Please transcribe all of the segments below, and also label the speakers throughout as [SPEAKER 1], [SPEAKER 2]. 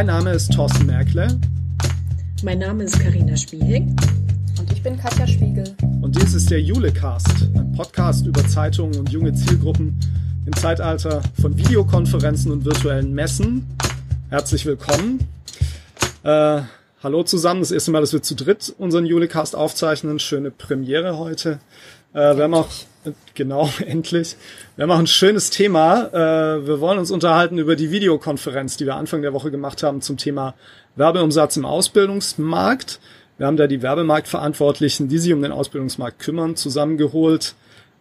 [SPEAKER 1] Mein Name ist Thorsten Merkle.
[SPEAKER 2] Mein Name ist Karina Spiehing.
[SPEAKER 3] Und ich bin Katja Spiegel.
[SPEAKER 1] Und dies ist der Julecast, ein Podcast über Zeitungen und junge Zielgruppen im Zeitalter von Videokonferenzen und virtuellen Messen. Herzlich willkommen. Äh, hallo zusammen, das erste Mal, dass wir zu dritt unseren Julecast aufzeichnen. Schöne Premiere heute. Äh, wir haben auch, genau, endlich. Wir haben auch ein schönes Thema. Äh, wir wollen uns unterhalten über die Videokonferenz, die wir Anfang der Woche gemacht haben zum Thema Werbeumsatz im Ausbildungsmarkt. Wir haben da die Werbemarktverantwortlichen, die sich um den Ausbildungsmarkt kümmern, zusammengeholt.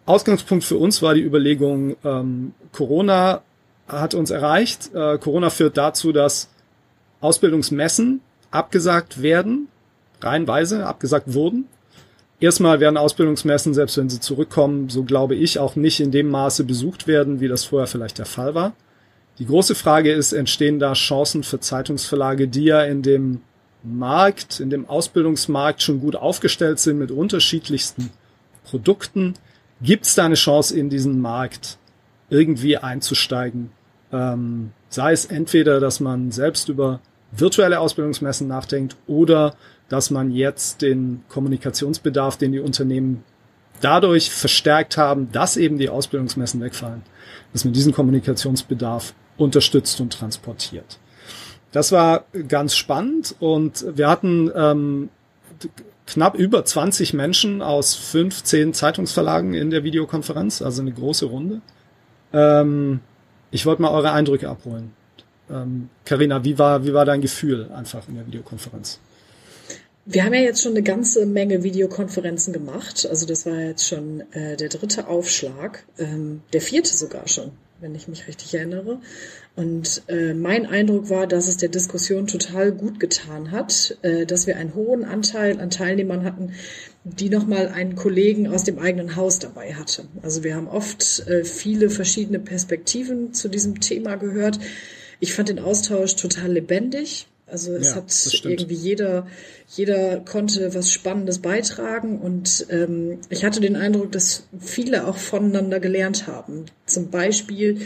[SPEAKER 1] Ausgangspunkt für uns war die Überlegung, ähm, Corona hat uns erreicht. Äh, Corona führt dazu, dass Ausbildungsmessen abgesagt werden, reihenweise abgesagt wurden. Erstmal werden Ausbildungsmessen, selbst wenn sie zurückkommen, so glaube ich, auch nicht in dem Maße besucht werden, wie das vorher vielleicht der Fall war. Die große Frage ist, entstehen da Chancen für Zeitungsverlage, die ja in dem Markt, in dem Ausbildungsmarkt schon gut aufgestellt sind mit unterschiedlichsten Produkten? Gibt es da eine Chance in diesen Markt irgendwie einzusteigen? Ähm, sei es entweder, dass man selbst über virtuelle Ausbildungsmessen nachdenkt oder dass man jetzt den Kommunikationsbedarf, den die Unternehmen dadurch verstärkt haben, dass eben die Ausbildungsmessen wegfallen, dass man diesen Kommunikationsbedarf unterstützt und transportiert. Das war ganz spannend und wir hatten ähm, knapp über 20 Menschen aus 15 Zeitungsverlagen in der Videokonferenz, also eine große Runde. Ähm, ich wollte mal eure Eindrücke abholen. Karina, ähm, wie war, wie war dein Gefühl einfach in der Videokonferenz?
[SPEAKER 2] Wir haben ja jetzt schon eine ganze Menge Videokonferenzen gemacht. Also das war jetzt schon äh, der dritte Aufschlag, ähm, der vierte sogar schon, wenn ich mich richtig erinnere. Und äh, mein Eindruck war, dass es der Diskussion total gut getan hat, äh, dass wir einen hohen Anteil an Teilnehmern hatten, die nochmal einen Kollegen aus dem eigenen Haus dabei hatte. Also wir haben oft äh, viele verschiedene Perspektiven zu diesem Thema gehört. Ich fand den Austausch total lebendig. Also es ja, hat irgendwie jeder, jeder konnte was Spannendes beitragen und ähm, ich hatte den Eindruck, dass viele auch voneinander gelernt haben. Zum Beispiel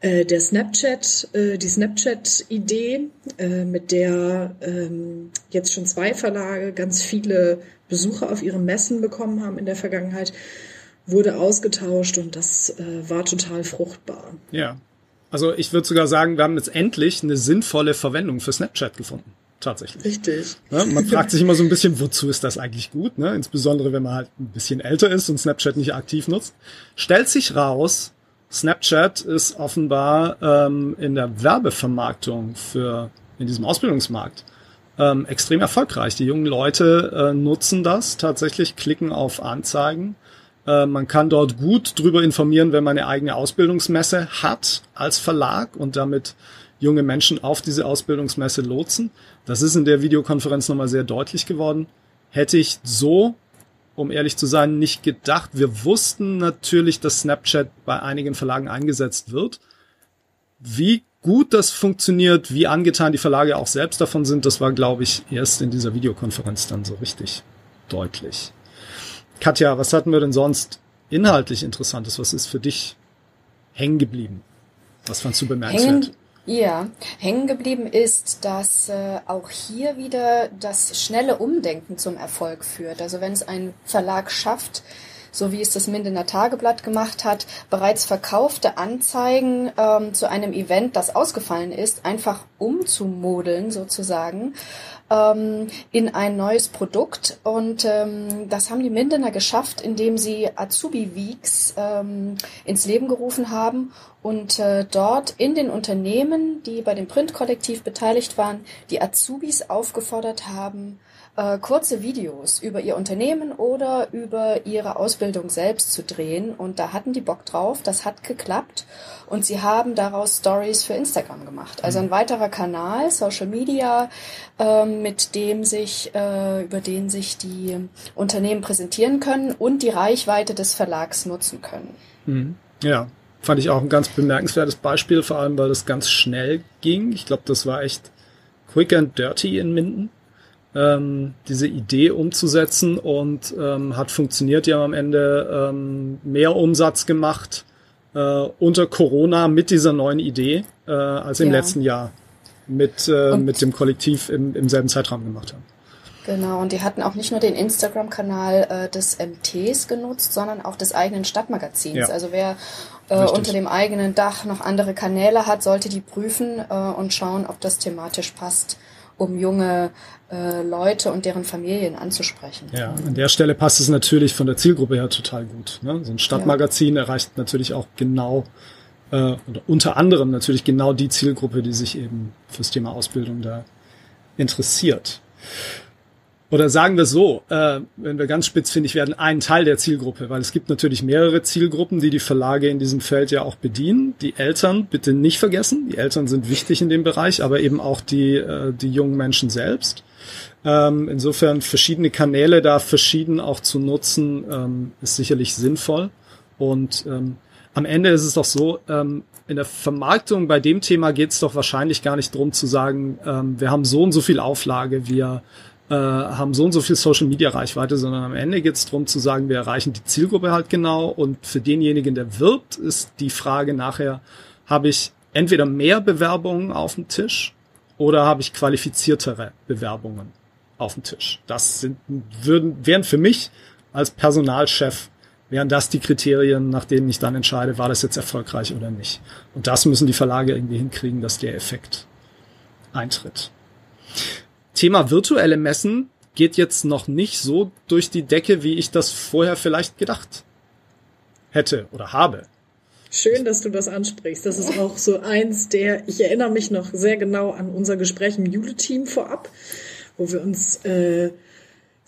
[SPEAKER 2] äh, der Snapchat, äh, die Snapchat-Idee, äh, mit der ähm, jetzt schon zwei Verlage ganz viele Besucher auf ihren Messen bekommen haben in der Vergangenheit, wurde ausgetauscht und das äh, war total fruchtbar.
[SPEAKER 1] Ja, also ich würde sogar sagen, wir haben jetzt endlich eine sinnvolle Verwendung für Snapchat gefunden. Tatsächlich.
[SPEAKER 2] Richtig.
[SPEAKER 1] Ja, man fragt sich immer so ein bisschen, wozu ist das eigentlich gut? Ne? Insbesondere, wenn man halt ein bisschen älter ist und Snapchat nicht aktiv nutzt. Stellt sich raus, Snapchat ist offenbar ähm, in der Werbevermarktung für in diesem Ausbildungsmarkt ähm, extrem erfolgreich. Die jungen Leute äh, nutzen das tatsächlich, klicken auf Anzeigen äh, man kann dort gut drüber informieren, wenn man eine eigene Ausbildungsmesse hat als Verlag und damit junge Menschen auf diese Ausbildungsmesse lotsen. Das ist in der Videokonferenz nochmal sehr deutlich geworden. Hätte ich so, um ehrlich zu sein, nicht gedacht. Wir wussten natürlich, dass Snapchat bei einigen Verlagen eingesetzt wird. Wie gut das funktioniert, wie angetan die Verlage auch selbst davon sind, das war, glaube ich, erst in dieser Videokonferenz dann so richtig deutlich. Katja, was hatten wir denn sonst inhaltlich Interessantes? Was ist für dich hängen geblieben? Was fandst du bemerkenswert?
[SPEAKER 3] Ja, hängen geblieben ist, dass äh, auch hier wieder das schnelle Umdenken zum Erfolg führt. Also wenn es ein Verlag schafft, so wie es das Mindener Tageblatt gemacht hat, bereits verkaufte Anzeigen ähm, zu einem Event, das ausgefallen ist, einfach umzumodeln sozusagen ähm, in ein neues Produkt. Und ähm, das haben die Mindener geschafft, indem sie Azubi Weeks ähm, ins Leben gerufen haben und äh, dort in den Unternehmen, die bei dem Printkollektiv beteiligt waren, die Azubis aufgefordert haben, äh, kurze Videos über ihr Unternehmen oder über ihre Ausbildung selbst zu drehen. Und da hatten die Bock drauf, das hat geklappt. Und sie haben daraus Stories für Instagram gemacht. Also ein weiterer Kanal, Social Media, äh, mit dem sich, äh, über den sich die Unternehmen präsentieren können und die Reichweite des Verlags nutzen können.
[SPEAKER 1] Mhm. Ja, fand ich auch ein ganz bemerkenswertes Beispiel, vor allem weil das ganz schnell ging. Ich glaube, das war echt quick and dirty in Minden ähm, diese Idee umzusetzen und ähm, hat funktioniert. Die haben am Ende ähm, mehr Umsatz gemacht äh, unter Corona mit dieser neuen Idee äh, als im ja. letzten Jahr. mit, äh, mit dem Kollektiv im, im selben Zeitraum gemacht haben.
[SPEAKER 3] Genau, und die hatten auch nicht nur den Instagram-Kanal äh, des MTs genutzt, sondern auch des eigenen Stadtmagazins. Ja. Also wer äh, unter dem eigenen Dach noch andere Kanäle hat, sollte die prüfen äh, und schauen, ob das thematisch passt, um junge äh, Leute und deren Familien anzusprechen.
[SPEAKER 1] Ja, an der Stelle passt es natürlich von der Zielgruppe her total gut. Ne? So ein Stadtmagazin ja. erreicht natürlich auch genau äh, oder unter anderem natürlich genau die Zielgruppe, die sich eben fürs Thema Ausbildung da interessiert. Oder sagen wir so, äh, wenn wir ganz spitzfindig werden, ein Teil der Zielgruppe, weil es gibt natürlich mehrere Zielgruppen, die die Verlage in diesem Feld ja auch bedienen. Die Eltern bitte nicht vergessen, die Eltern sind wichtig in dem Bereich, aber eben auch die, äh, die jungen Menschen selbst. Ähm, insofern verschiedene Kanäle da verschieden auch zu nutzen, ähm, ist sicherlich sinnvoll. Und ähm, am Ende ist es doch so, ähm, in der Vermarktung bei dem Thema geht es doch wahrscheinlich gar nicht drum zu sagen, ähm, wir haben so und so viel Auflage, wir äh, haben so und so viel Social Media Reichweite, sondern am Ende geht es darum zu sagen, wir erreichen die Zielgruppe halt genau und für denjenigen, der wirbt, ist die Frage nachher, habe ich entweder mehr Bewerbungen auf dem Tisch oder habe ich qualifiziertere Bewerbungen auf dem Tisch. Das sind, würden, wären für mich als Personalchef wären das die Kriterien, nach denen ich dann entscheide, war das jetzt erfolgreich oder nicht. Und das müssen die Verlage irgendwie hinkriegen, dass der Effekt eintritt. Thema virtuelle Messen geht jetzt noch nicht so durch die Decke, wie ich das vorher vielleicht gedacht hätte oder habe.
[SPEAKER 2] Schön, dass du das ansprichst. Das ist auch so eins der, ich erinnere mich noch sehr genau an unser Gespräch im Jule-Team vorab, wo wir uns äh,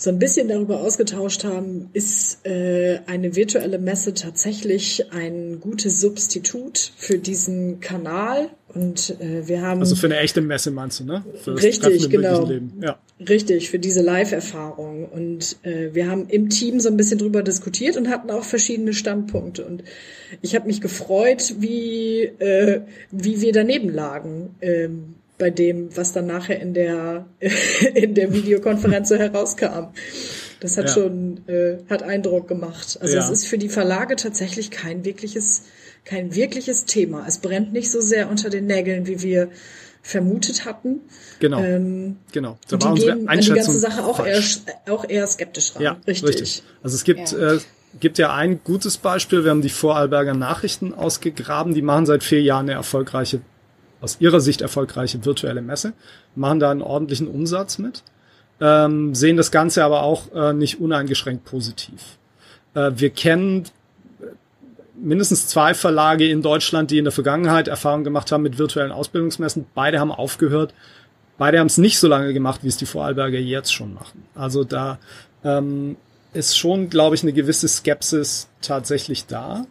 [SPEAKER 2] so ein bisschen darüber ausgetauscht haben, ist äh, eine virtuelle Messe tatsächlich ein gutes Substitut für diesen Kanal. Und äh, wir haben.
[SPEAKER 1] Also für eine echte Messe meinst du, ne?
[SPEAKER 2] Richtig, genau. Ja. Richtig, für diese Live-Erfahrung. Und äh, wir haben im Team so ein bisschen drüber diskutiert und hatten auch verschiedene Standpunkte. Und ich habe mich gefreut, wie, äh, wie wir daneben lagen. Ähm, bei dem, was dann nachher in der, in der Videokonferenz so herauskam. Das hat ja. schon, äh, hat Eindruck gemacht. Also ja. es ist für die Verlage tatsächlich kein wirkliches, kein wirkliches Thema. Es brennt nicht so sehr unter den Nägeln, wie wir vermutet hatten.
[SPEAKER 1] Genau. Ähm, genau.
[SPEAKER 2] Da war unsere Einschätzung an die ganze Sache auch eher, auch eher skeptisch ran.
[SPEAKER 1] Ja, richtig. richtig. Also es gibt, ja. Äh, gibt ja ein gutes Beispiel. Wir haben die Vorarlberger Nachrichten ausgegraben. Die machen seit vier Jahren eine erfolgreiche aus ihrer Sicht erfolgreiche virtuelle Messe, machen da einen ordentlichen Umsatz mit, ähm, sehen das Ganze aber auch äh, nicht uneingeschränkt positiv. Äh, wir kennen äh, mindestens zwei Verlage in Deutschland, die in der Vergangenheit Erfahrung gemacht haben mit virtuellen Ausbildungsmessen. Beide haben aufgehört. Beide haben es nicht so lange gemacht, wie es die Vorarlberger jetzt schon machen. Also da ähm, ist schon, glaube ich, eine gewisse Skepsis tatsächlich da.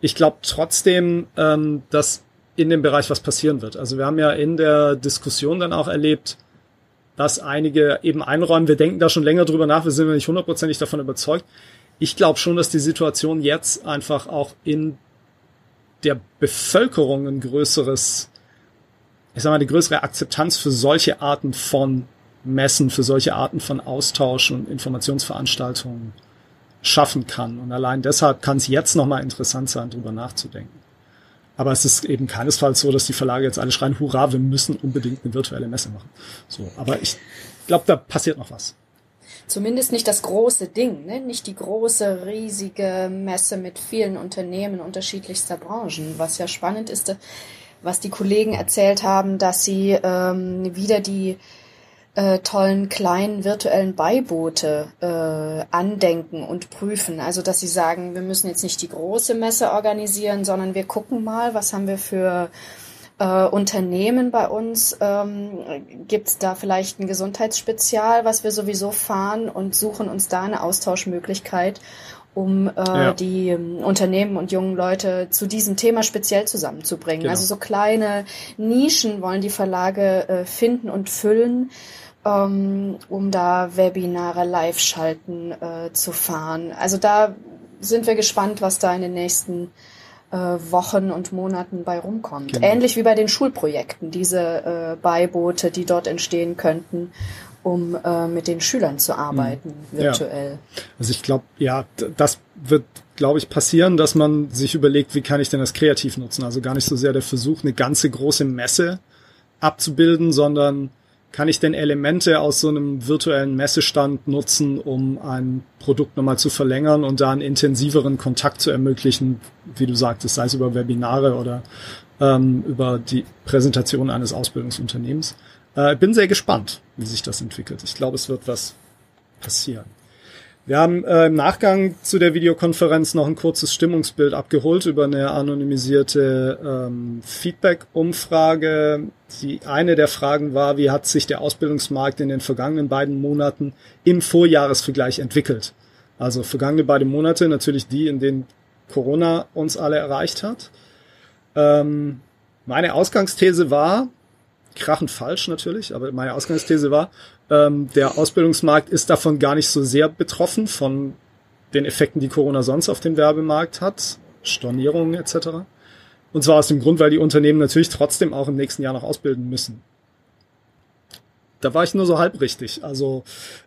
[SPEAKER 1] Ich glaube trotzdem, ähm, dass in dem Bereich was passieren wird. Also wir haben ja in der Diskussion dann auch erlebt, dass einige eben einräumen, wir denken da schon länger drüber nach, wir sind nicht hundertprozentig davon überzeugt. Ich glaube schon, dass die Situation jetzt einfach auch in der Bevölkerung ein größeres, ich sag mal, eine größere Akzeptanz für solche Arten von Messen, für solche Arten von Austausch und Informationsveranstaltungen schaffen kann. Und allein deshalb kann es jetzt nochmal interessant sein, drüber nachzudenken. Aber es ist eben keinesfalls so, dass die Verlage jetzt alle schreien, hurra, wir müssen unbedingt eine virtuelle Messe machen. So, aber ich glaube, da passiert noch was.
[SPEAKER 3] Zumindest nicht das große Ding, ne? nicht die große, riesige Messe mit vielen Unternehmen unterschiedlichster Branchen. Was ja spannend ist, was die Kollegen erzählt haben, dass sie ähm, wieder die äh, tollen kleinen virtuellen Beiboote äh, andenken und prüfen. Also dass sie sagen, wir müssen jetzt nicht die große Messe organisieren, sondern wir gucken mal, was haben wir für äh, Unternehmen bei uns. Ähm, Gibt es da vielleicht ein Gesundheitsspezial, was wir sowieso fahren und suchen uns da eine Austauschmöglichkeit um äh, ja. die ähm, Unternehmen und jungen Leute zu diesem Thema speziell zusammenzubringen. Genau. Also so kleine Nischen wollen die Verlage äh, finden und füllen ähm, um da Webinare live schalten äh, zu fahren. Also da sind wir gespannt, was da in den nächsten äh, Wochen und Monaten bei rumkommt. Genau. Ähnlich wie bei den Schulprojekten, diese äh, Beiboote, die dort entstehen könnten, um äh, mit den Schülern zu arbeiten, mhm. virtuell.
[SPEAKER 1] Ja. Also ich glaube, ja, das wird, glaube ich, passieren, dass man sich überlegt, wie kann ich denn das kreativ nutzen? Also gar nicht so sehr der Versuch, eine ganze große Messe abzubilden, sondern kann ich denn Elemente aus so einem virtuellen Messestand nutzen, um ein Produkt nochmal zu verlängern und da einen intensiveren Kontakt zu ermöglichen, wie du sagtest, sei es über Webinare oder ähm, über die Präsentation eines Ausbildungsunternehmens. Äh, bin sehr gespannt, wie sich das entwickelt. Ich glaube, es wird was passieren. Wir haben äh, im Nachgang zu der Videokonferenz noch ein kurzes Stimmungsbild abgeholt über eine anonymisierte ähm, Feedback-Umfrage. Die eine der Fragen war, wie hat sich der Ausbildungsmarkt in den vergangenen beiden Monaten im Vorjahresvergleich entwickelt? Also vergangene beide Monate, natürlich die, in denen Corona uns alle erreicht hat. Ähm, meine Ausgangsthese war, krachend falsch natürlich, aber meine Ausgangsthese war, ähm, der Ausbildungsmarkt ist davon gar nicht so sehr betroffen von den Effekten, die Corona sonst auf den Werbemarkt hat, Stornierungen etc. Und zwar aus dem Grund, weil die Unternehmen natürlich trotzdem auch im nächsten Jahr noch ausbilden müssen. Da war ich nur so halb richtig. Also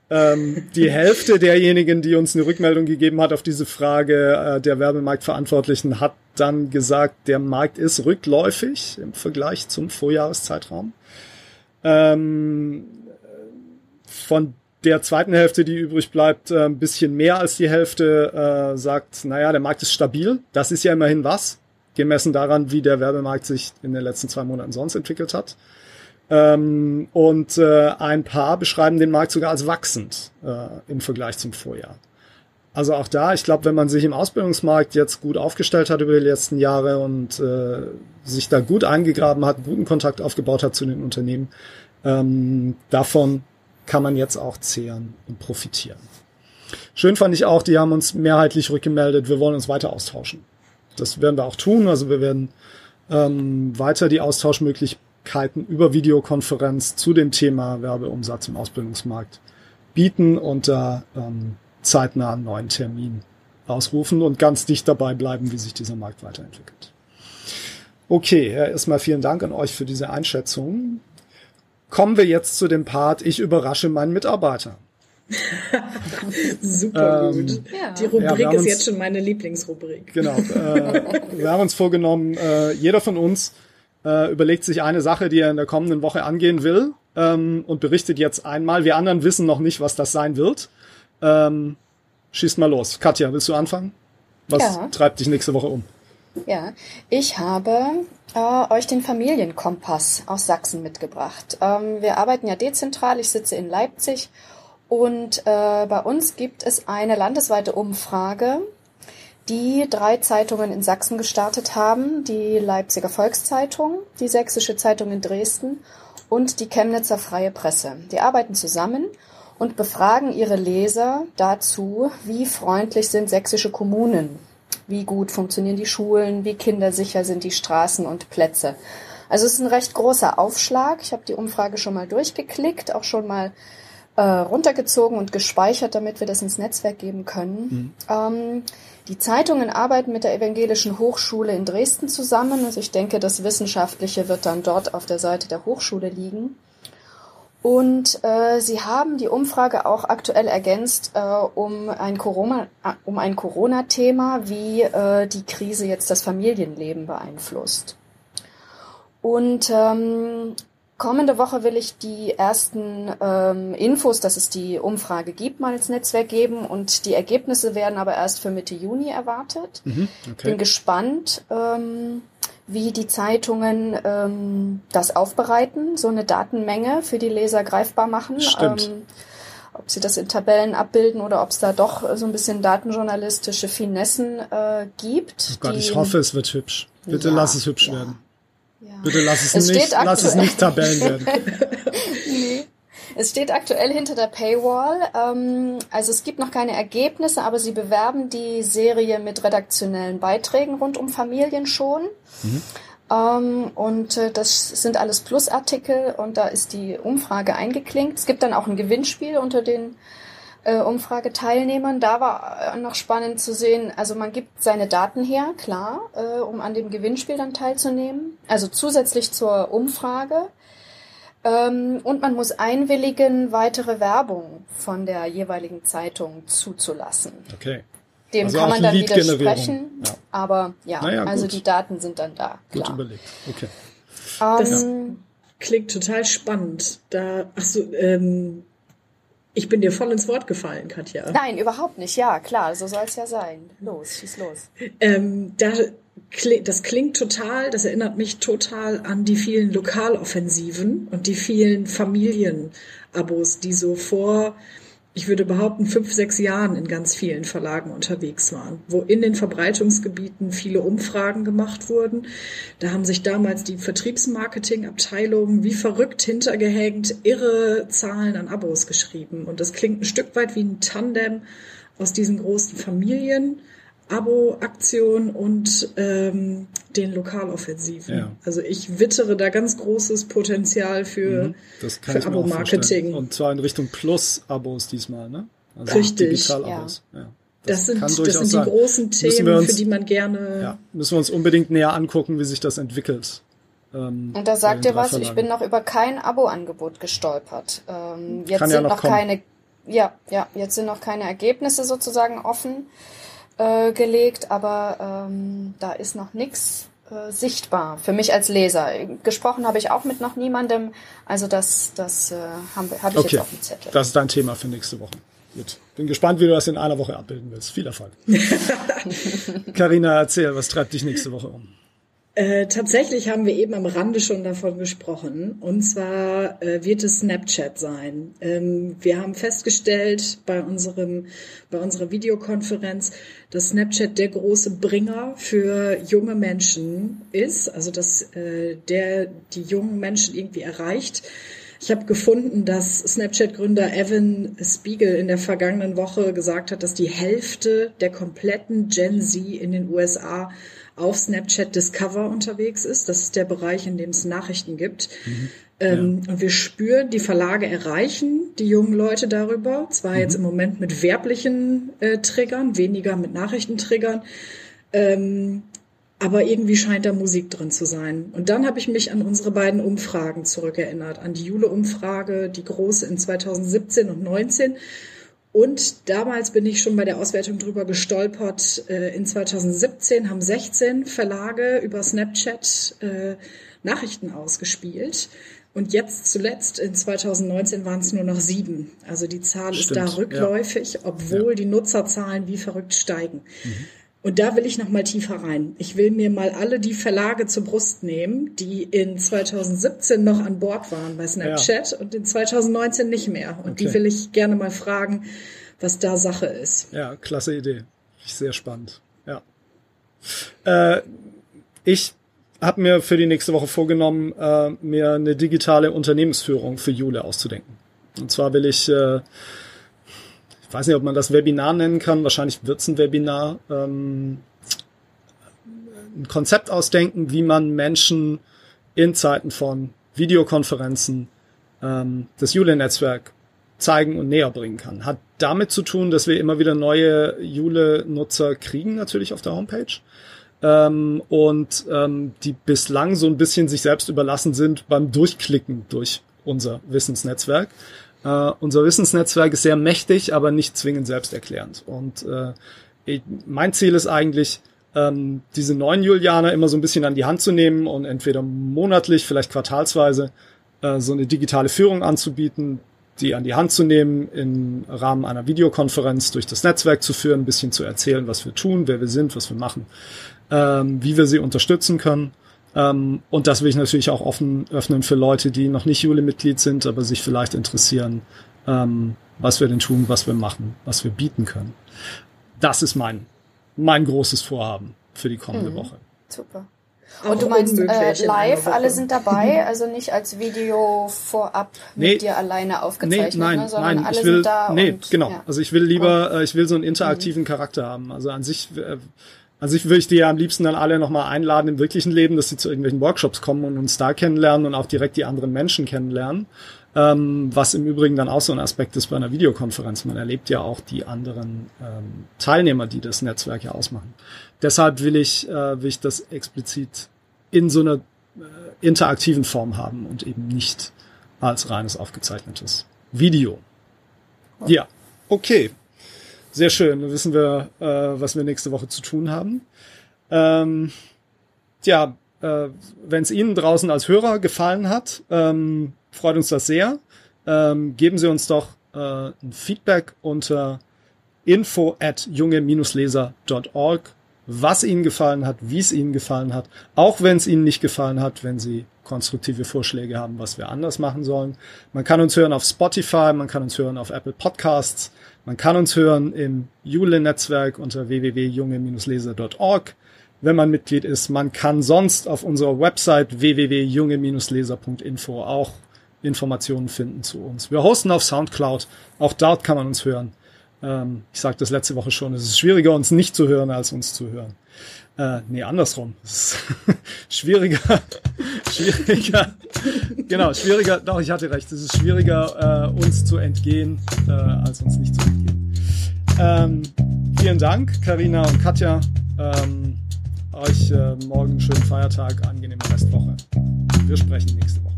[SPEAKER 1] ähm, die Hälfte derjenigen, die uns eine Rückmeldung gegeben hat auf diese Frage äh, der Werbemarktverantwortlichen, hat dann gesagt, der Markt ist rückläufig im Vergleich zum Vorjahreszeitraum. Ähm, von der zweiten Hälfte, die übrig bleibt, äh, ein bisschen mehr als die Hälfte äh, sagt, naja, der Markt ist stabil. Das ist ja immerhin was, gemessen daran, wie der Werbemarkt sich in den letzten zwei Monaten sonst entwickelt hat. Ähm, und äh, ein paar beschreiben den Markt sogar als wachsend äh, im Vergleich zum Vorjahr. Also auch da, ich glaube, wenn man sich im Ausbildungsmarkt jetzt gut aufgestellt hat über die letzten Jahre und äh, sich da gut eingegraben hat, guten Kontakt aufgebaut hat zu den Unternehmen, ähm, davon kann man jetzt auch zehren und profitieren. Schön fand ich auch, die haben uns mehrheitlich rückgemeldet, wir wollen uns weiter austauschen. Das werden wir auch tun. Also wir werden ähm, weiter die Austauschmöglichkeiten über Videokonferenz zu dem Thema Werbeumsatz im Ausbildungsmarkt bieten und da ähm, zeitnah einen neuen Termin ausrufen und ganz dicht dabei bleiben, wie sich dieser Markt weiterentwickelt. Okay, erstmal vielen Dank an euch für diese Einschätzung. Kommen wir jetzt zu dem Part, ich überrasche meinen Mitarbeiter.
[SPEAKER 2] Super ähm, gut. Ja. Die Rubrik ja, ist uns, jetzt schon meine Lieblingsrubrik.
[SPEAKER 1] Genau. Äh, wir haben uns vorgenommen, äh, jeder von uns äh, überlegt sich eine Sache, die er in der kommenden Woche angehen will ähm, und berichtet jetzt einmal. Wir anderen wissen noch nicht, was das sein wird. Ähm, schießt mal los. Katja, willst du anfangen? Was ja. treibt dich nächste Woche um?
[SPEAKER 3] Ja, ich habe äh, euch den Familienkompass aus Sachsen mitgebracht. Ähm, wir arbeiten ja dezentral. Ich sitze in Leipzig und äh, bei uns gibt es eine landesweite Umfrage, die drei Zeitungen in Sachsen gestartet haben. Die Leipziger Volkszeitung, die Sächsische Zeitung in Dresden und die Chemnitzer Freie Presse. Die arbeiten zusammen und befragen ihre Leser dazu, wie freundlich sind sächsische Kommunen wie gut funktionieren die Schulen, wie kindersicher sind die Straßen und Plätze. Also es ist ein recht großer Aufschlag. Ich habe die Umfrage schon mal durchgeklickt, auch schon mal äh, runtergezogen und gespeichert, damit wir das ins Netzwerk geben können. Mhm. Ähm, die Zeitungen arbeiten mit der Evangelischen Hochschule in Dresden zusammen. Also ich denke, das Wissenschaftliche wird dann dort auf der Seite der Hochschule liegen. Und äh, sie haben die Umfrage auch aktuell ergänzt äh, um ein Corona, äh, um ein Corona-Thema, wie äh, die Krise jetzt das Familienleben beeinflusst. Und ähm, kommende Woche will ich die ersten ähm, Infos, dass es die Umfrage gibt, mal ins Netzwerk geben und die Ergebnisse werden aber erst für Mitte Juni erwartet. Mhm, okay. Bin gespannt. Ähm, wie die Zeitungen ähm, das aufbereiten, so eine Datenmenge für die Leser greifbar machen.
[SPEAKER 1] Stimmt.
[SPEAKER 3] Ähm, ob sie das in Tabellen abbilden oder ob es da doch so ein bisschen datenjournalistische Finessen äh, gibt.
[SPEAKER 1] Oh Gott, ich hoffe, es wird hübsch. Bitte ja, lass es hübsch ja. werden. Ja. Bitte lass es, es nicht, lass es nicht Tabellen werden.
[SPEAKER 3] nee. Es steht aktuell hinter der Paywall. Ähm, also es gibt noch keine Ergebnisse, aber sie bewerben die Serie mit redaktionellen Beiträgen rund um Familien schon. Mhm. Ähm, und äh, das sind alles Plusartikel und da ist die Umfrage eingeklinkt. Es gibt dann auch ein Gewinnspiel unter den äh, Umfrageteilnehmern. Da war äh, noch spannend zu sehen, also man gibt seine Daten her, klar, äh, um an dem Gewinnspiel dann teilzunehmen. Also zusätzlich zur Umfrage ähm, und man muss einwilligen, weitere Werbung von der jeweiligen Zeitung zuzulassen.
[SPEAKER 1] Okay.
[SPEAKER 3] Dem also kann man dann widersprechen, ja. aber ja, naja, also die Daten sind dann da.
[SPEAKER 1] Gut klar. überlegt. Okay.
[SPEAKER 3] Ähm,
[SPEAKER 2] klingt total spannend. Da, ach so, ähm, ich bin dir voll ins Wort gefallen, Katja.
[SPEAKER 3] Nein, überhaupt nicht. Ja, klar, so soll es ja sein. Los, schieß los.
[SPEAKER 2] Ähm, da, das klingt total, das erinnert mich total an die vielen Lokaloffensiven und die vielen Familienabos, die so vor ich würde behaupten, fünf, sechs Jahren in ganz vielen Verlagen unterwegs waren, wo in den Verbreitungsgebieten viele Umfragen gemacht wurden. Da haben sich damals die Vertriebsmarketingabteilungen wie verrückt hintergehängt irre Zahlen an Abos geschrieben. Und das klingt ein Stück weit wie ein Tandem aus diesen großen Familien Abo-Aktion und ähm, den Lokaloffensiven. Ja. Also ich wittere da ganz großes Potenzial für, mhm. für Abo-Marketing.
[SPEAKER 1] Und zwar in Richtung Plus-Abos diesmal, ne?
[SPEAKER 2] Also Richtig. Digital-Abos. Ja. ja. Das, das, sind, das sind die sein. großen Themen, uns, für die man gerne.
[SPEAKER 1] Ja, müssen wir uns unbedingt näher angucken, wie sich das entwickelt.
[SPEAKER 3] Ähm, und da sagt ihr was, ich bin noch über kein Abo-Angebot gestolpert. Ähm, jetzt Kann sind ja noch, noch keine, ja, ja, jetzt sind noch keine Ergebnisse sozusagen offen äh, gelegt, aber ähm, da ist noch nichts äh, sichtbar für mich als Leser. Gesprochen habe ich auch mit noch niemandem, also das, das äh, habe hab ich okay. jetzt auf dem Zettel.
[SPEAKER 1] Das ist dein Thema für nächste Woche. Gut. Bin gespannt, wie du das in einer Woche abbilden willst. Viel Erfolg. Karina, erzähl, was treibt dich nächste Woche um?
[SPEAKER 2] Äh, tatsächlich haben wir eben am Rande schon davon gesprochen. Und zwar äh, wird es Snapchat sein. Ähm, wir haben festgestellt bei unserem, bei unserer Videokonferenz, dass Snapchat der große Bringer für junge Menschen ist. Also, dass äh, der die jungen Menschen irgendwie erreicht. Ich habe gefunden, dass Snapchat-Gründer Evan Spiegel in der vergangenen Woche gesagt hat, dass die Hälfte der kompletten Gen Z in den USA auf Snapchat Discover unterwegs ist. Das ist der Bereich, in dem es Nachrichten gibt. Mhm. Ähm, ja. Und wir spüren, die Verlage erreichen die jungen Leute darüber. Zwar mhm. jetzt im Moment mit werblichen äh, Triggern, weniger mit Nachrichtentriggern. Ähm, aber irgendwie scheint da Musik drin zu sein. Und dann habe ich mich an unsere beiden Umfragen zurückerinnert. An die Jule-Umfrage, die große in 2017 und 2019 und damals bin ich schon bei der Auswertung drüber gestolpert. Äh, in 2017 haben 16 Verlage über Snapchat äh, Nachrichten ausgespielt. Und jetzt zuletzt in 2019 waren es nur noch sieben. Also die Zahl Stimmt, ist da rückläufig, ja. obwohl ja. die Nutzerzahlen wie verrückt steigen. Mhm. Und da will ich noch mal tiefer rein. Ich will mir mal alle die Verlage zur Brust nehmen, die in 2017 noch an Bord waren bei Snapchat ja. und in 2019 nicht mehr. Und okay. die will ich gerne mal fragen, was da Sache ist.
[SPEAKER 1] Ja, klasse Idee. Sehr spannend. Ja. Äh, ich habe mir für die nächste Woche vorgenommen, äh, mir eine digitale Unternehmensführung für Jule auszudenken. Und zwar will ich äh, ich weiß nicht, ob man das Webinar nennen kann, wahrscheinlich wird es ein Webinar, ähm, ein Konzept ausdenken, wie man Menschen in Zeiten von Videokonferenzen ähm, das Jule-Netzwerk zeigen und näher bringen kann. Hat damit zu tun, dass wir immer wieder neue Jule-Nutzer kriegen, natürlich auf der Homepage. Ähm, und ähm, die bislang so ein bisschen sich selbst überlassen sind beim Durchklicken durch unser Wissensnetzwerk. Uh, unser Wissensnetzwerk ist sehr mächtig, aber nicht zwingend selbsterklärend. Und uh, ich, mein Ziel ist eigentlich, ähm, diese neuen Julianer immer so ein bisschen an die Hand zu nehmen und entweder monatlich, vielleicht quartalsweise, äh, so eine digitale Führung anzubieten, die an die Hand zu nehmen, im Rahmen einer Videokonferenz durch das Netzwerk zu führen, ein bisschen zu erzählen, was wir tun, wer wir sind, was wir machen, ähm, wie wir sie unterstützen können ähm, und das will ich natürlich auch offen öffnen für Leute, die noch nicht Jule-Mitglied sind, aber sich vielleicht interessieren, ähm, was wir denn tun, was wir machen, was wir bieten können. Das ist mein, mein großes Vorhaben für die kommende mhm. Woche.
[SPEAKER 3] Super. Und du meinst äh, live, alle sind dabei, also nicht als Video vorab nee, mit dir alleine aufgezeichnet, nee,
[SPEAKER 1] nein,
[SPEAKER 3] ne, sondern
[SPEAKER 1] nein,
[SPEAKER 3] alle
[SPEAKER 1] ich will,
[SPEAKER 3] sind da.
[SPEAKER 1] Nee,
[SPEAKER 3] und,
[SPEAKER 1] genau. Ja. Also ich will lieber, äh, ich will so einen interaktiven mhm. Charakter haben. Also an sich äh, also ich würde die ja am liebsten dann alle nochmal einladen im wirklichen Leben, dass sie zu irgendwelchen Workshops kommen und uns da kennenlernen und auch direkt die anderen Menschen kennenlernen. Ähm, was im Übrigen dann auch so ein Aspekt ist bei einer Videokonferenz. Man erlebt ja auch die anderen ähm, Teilnehmer, die das Netzwerk ja ausmachen. Deshalb will ich, äh, will ich das explizit in so einer äh, interaktiven Form haben und eben nicht als reines aufgezeichnetes Video. Ja, okay. Sehr schön. Dann wissen wir, äh, was wir nächste Woche zu tun haben. Ähm, ja, äh, wenn es Ihnen draußen als Hörer gefallen hat, ähm, freut uns das sehr. Ähm, geben Sie uns doch äh, ein Feedback unter info at junge-leser.org, was Ihnen gefallen hat, wie es Ihnen gefallen hat, auch wenn es Ihnen nicht gefallen hat, wenn Sie konstruktive Vorschläge haben, was wir anders machen sollen. Man kann uns hören auf Spotify, man kann uns hören auf Apple Podcasts, man kann uns hören im Jule-Netzwerk unter www.junge-leser.org, wenn man Mitglied ist. Man kann sonst auf unserer Website www.junge-leser.info auch Informationen finden zu uns. Wir hosten auf Soundcloud, auch dort kann man uns hören. Ähm, ich sagte das letzte Woche schon, es ist schwieriger, uns nicht zu hören, als uns zu hören. Äh, nee, andersrum. Es ist schwieriger, schwieriger, genau, schwieriger, doch, ich hatte recht, es ist schwieriger, äh, uns zu entgehen, äh, als uns nicht zu entgehen. Ähm, vielen Dank, Karina und Katja. Ähm, euch äh, morgen einen schönen Feiertag, angenehme Restwoche. Wir sprechen nächste Woche.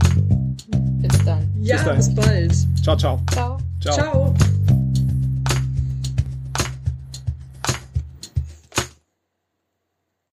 [SPEAKER 3] Bis dann.
[SPEAKER 2] Ja,
[SPEAKER 1] Bis
[SPEAKER 2] bis bald.
[SPEAKER 1] Ciao, ciao.
[SPEAKER 3] Ciao.
[SPEAKER 1] Ciao.
[SPEAKER 2] Ciao.